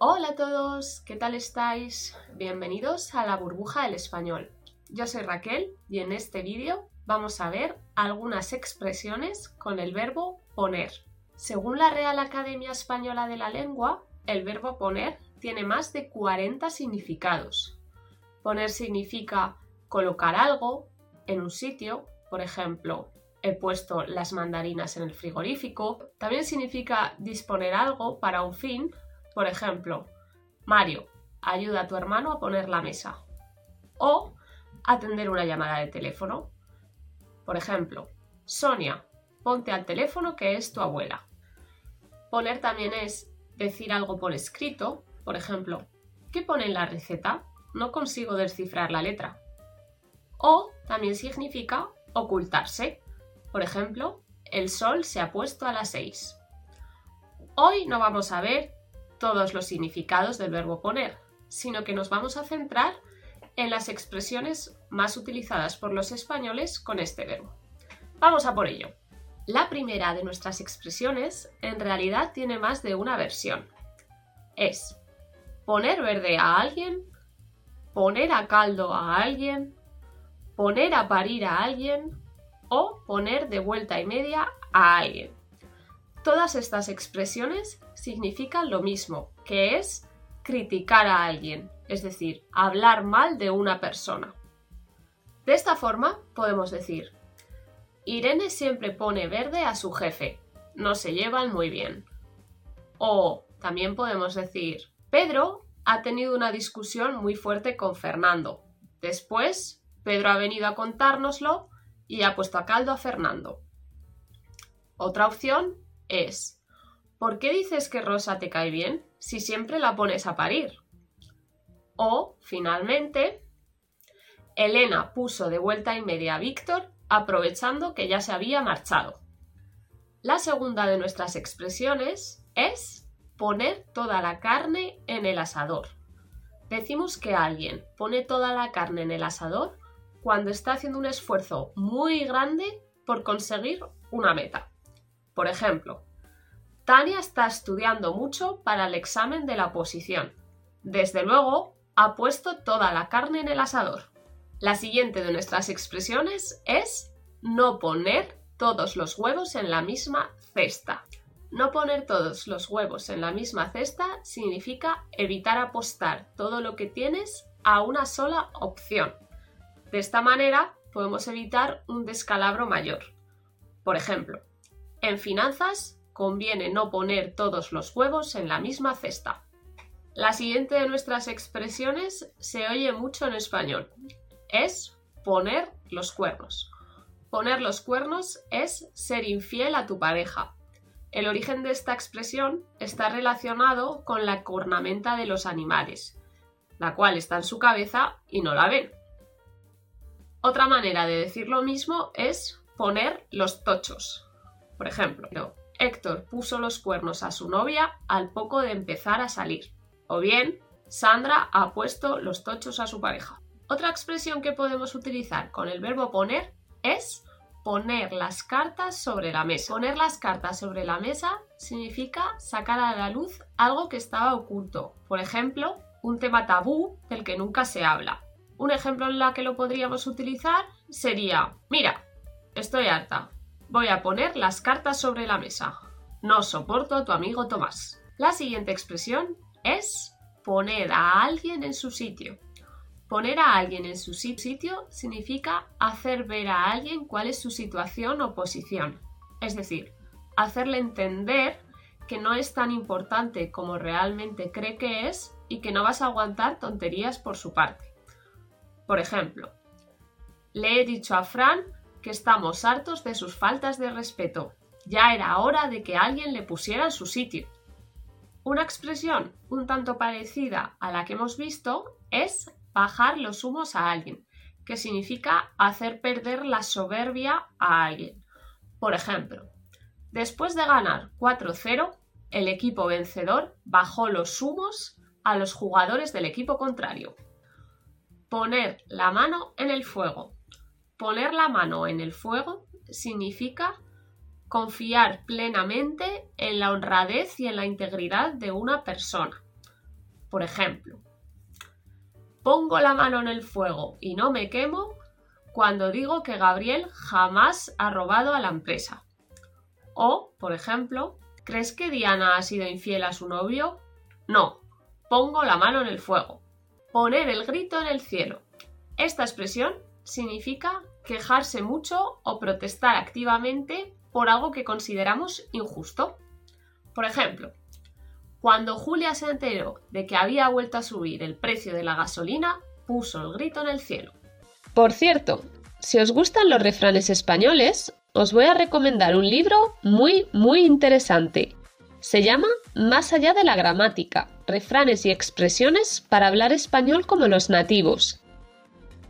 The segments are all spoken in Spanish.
Hola a todos, ¿qué tal estáis? Bienvenidos a la burbuja del español. Yo soy Raquel y en este vídeo vamos a ver algunas expresiones con el verbo poner. Según la Real Academia Española de la Lengua, el verbo poner tiene más de 40 significados. Poner significa colocar algo en un sitio, por ejemplo, he puesto las mandarinas en el frigorífico. También significa disponer algo para un fin, por ejemplo, Mario, ayuda a tu hermano a poner la mesa. O atender una llamada de teléfono. Por ejemplo, Sonia, ponte al teléfono que es tu abuela. Poner también es decir algo por escrito, por ejemplo, ¿qué pone en la receta? No consigo descifrar la letra. O también significa ocultarse. Por ejemplo, el sol se ha puesto a las 6. Hoy no vamos a ver todos los significados del verbo poner, sino que nos vamos a centrar en las expresiones más utilizadas por los españoles con este verbo. Vamos a por ello. La primera de nuestras expresiones en realidad tiene más de una versión. Es poner verde a alguien, poner a caldo a alguien, poner a parir a alguien o poner de vuelta y media a alguien. Todas estas expresiones significan lo mismo, que es criticar a alguien, es decir, hablar mal de una persona. De esta forma podemos decir, Irene siempre pone verde a su jefe, no se llevan muy bien. O también podemos decir, Pedro ha tenido una discusión muy fuerte con Fernando. Después, Pedro ha venido a contárnoslo y ha puesto a caldo a Fernando. Otra opción es, ¿por qué dices que Rosa te cae bien si siempre la pones a parir? O, finalmente, Elena puso de vuelta y media a Víctor aprovechando que ya se había marchado. La segunda de nuestras expresiones es poner toda la carne en el asador. Decimos que alguien pone toda la carne en el asador cuando está haciendo un esfuerzo muy grande por conseguir una meta. Por ejemplo, Tania está estudiando mucho para el examen de la oposición. Desde luego, ha puesto toda la carne en el asador. La siguiente de nuestras expresiones es no poner todos los huevos en la misma cesta. No poner todos los huevos en la misma cesta significa evitar apostar todo lo que tienes a una sola opción. De esta manera podemos evitar un descalabro mayor. Por ejemplo, en finanzas conviene no poner todos los huevos en la misma cesta. La siguiente de nuestras expresiones se oye mucho en español. Es poner los cuernos. Poner los cuernos es ser infiel a tu pareja. El origen de esta expresión está relacionado con la cornamenta de los animales, la cual está en su cabeza y no la ven. Otra manera de decir lo mismo es poner los tochos. Por ejemplo, Héctor puso los cuernos a su novia al poco de empezar a salir. O bien, Sandra ha puesto los tochos a su pareja. Otra expresión que podemos utilizar con el verbo poner es poner las cartas sobre la mesa. Poner las cartas sobre la mesa significa sacar a la luz algo que estaba oculto. Por ejemplo, un tema tabú del que nunca se habla. Un ejemplo en la que lo podríamos utilizar sería, mira, estoy harta, Voy a poner las cartas sobre la mesa. No soporto a tu amigo Tomás. La siguiente expresión es poner a alguien en su sitio. Poner a alguien en su sitio significa hacer ver a alguien cuál es su situación o posición. Es decir, hacerle entender que no es tan importante como realmente cree que es y que no vas a aguantar tonterías por su parte. Por ejemplo, le he dicho a Fran que estamos hartos de sus faltas de respeto. Ya era hora de que alguien le pusiera en su sitio. Una expresión un tanto parecida a la que hemos visto es bajar los humos a alguien, que significa hacer perder la soberbia a alguien. Por ejemplo, después de ganar 4-0, el equipo vencedor bajó los humos a los jugadores del equipo contrario. Poner la mano en el fuego. Poner la mano en el fuego significa confiar plenamente en la honradez y en la integridad de una persona. Por ejemplo, pongo la mano en el fuego y no me quemo cuando digo que Gabriel jamás ha robado a la empresa. O, por ejemplo, ¿crees que Diana ha sido infiel a su novio? No, pongo la mano en el fuego. Poner el grito en el cielo. Esta expresión significa quejarse mucho o protestar activamente por algo que consideramos injusto. Por ejemplo, cuando Julia se enteró de que había vuelto a subir el precio de la gasolina, puso el grito en el cielo. Por cierto, si os gustan los refranes españoles, os voy a recomendar un libro muy, muy interesante. Se llama Más allá de la gramática, refranes y expresiones para hablar español como los nativos.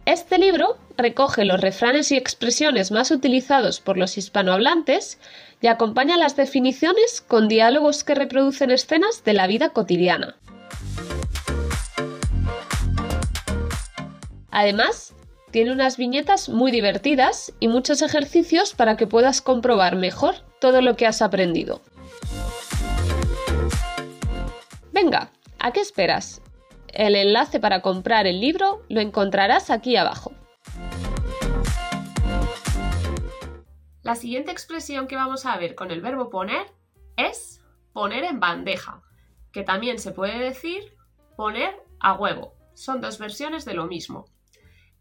Este libro recoge los refranes y expresiones más utilizados por los hispanohablantes y acompaña las definiciones con diálogos que reproducen escenas de la vida cotidiana. Además, tiene unas viñetas muy divertidas y muchos ejercicios para que puedas comprobar mejor todo lo que has aprendido. Venga, ¿a qué esperas? El enlace para comprar el libro lo encontrarás aquí abajo. La siguiente expresión que vamos a ver con el verbo poner es poner en bandeja, que también se puede decir poner a huevo. Son dos versiones de lo mismo.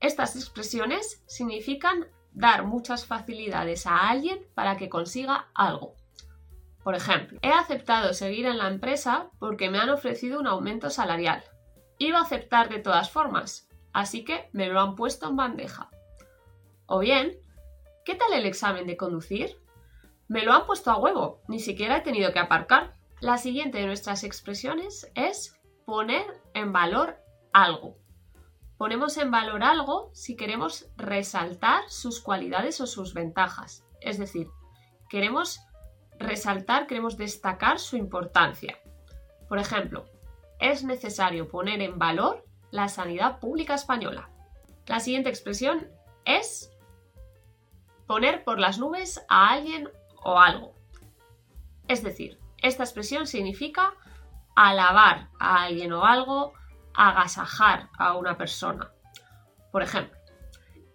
Estas expresiones significan dar muchas facilidades a alguien para que consiga algo. Por ejemplo, he aceptado seguir en la empresa porque me han ofrecido un aumento salarial. Iba a aceptar de todas formas, así que me lo han puesto en bandeja. O bien, ¿qué tal el examen de conducir? Me lo han puesto a huevo, ni siquiera he tenido que aparcar. La siguiente de nuestras expresiones es poner en valor algo. Ponemos en valor algo si queremos resaltar sus cualidades o sus ventajas. Es decir, queremos resaltar, queremos destacar su importancia. Por ejemplo, es necesario poner en valor la sanidad pública española. La siguiente expresión es poner por las nubes a alguien o algo. Es decir, esta expresión significa alabar a alguien o algo, agasajar a una persona. Por ejemplo,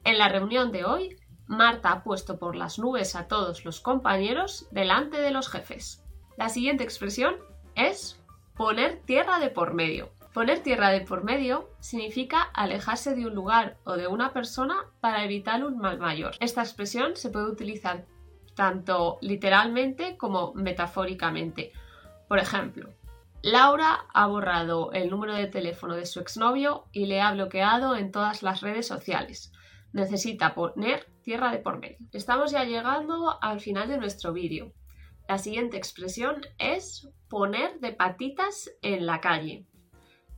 en la reunión de hoy, Marta ha puesto por las nubes a todos los compañeros delante de los jefes. La siguiente expresión es Poner tierra de por medio. Poner tierra de por medio significa alejarse de un lugar o de una persona para evitar un mal mayor. Esta expresión se puede utilizar tanto literalmente como metafóricamente. Por ejemplo, Laura ha borrado el número de teléfono de su exnovio y le ha bloqueado en todas las redes sociales. Necesita poner tierra de por medio. Estamos ya llegando al final de nuestro vídeo. La siguiente expresión es poner de patitas en la calle.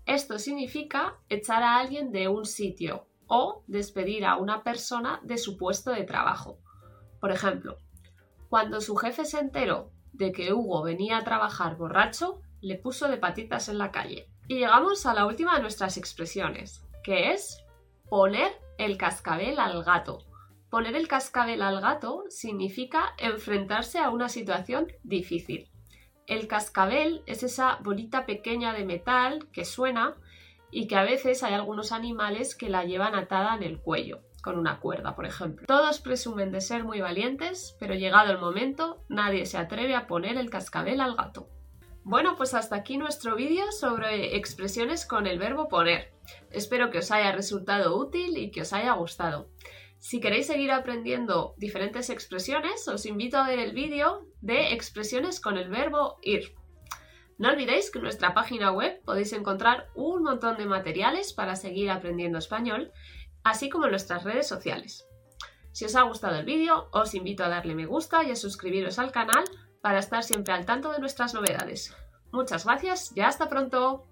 Esto significa echar a alguien de un sitio o despedir a una persona de su puesto de trabajo. Por ejemplo, cuando su jefe se enteró de que Hugo venía a trabajar borracho, le puso de patitas en la calle. Y llegamos a la última de nuestras expresiones, que es poner el cascabel al gato. Poner el cascabel al gato significa enfrentarse a una situación difícil. El cascabel es esa bolita pequeña de metal que suena y que a veces hay algunos animales que la llevan atada en el cuello, con una cuerda, por ejemplo. Todos presumen de ser muy valientes, pero llegado el momento, nadie se atreve a poner el cascabel al gato. Bueno, pues hasta aquí nuestro vídeo sobre expresiones con el verbo poner. Espero que os haya resultado útil y que os haya gustado. Si queréis seguir aprendiendo diferentes expresiones, os invito a ver el vídeo de expresiones con el verbo ir. No olvidéis que en nuestra página web podéis encontrar un montón de materiales para seguir aprendiendo español, así como en nuestras redes sociales. Si os ha gustado el vídeo, os invito a darle me gusta y a suscribiros al canal para estar siempre al tanto de nuestras novedades. Muchas gracias y hasta pronto.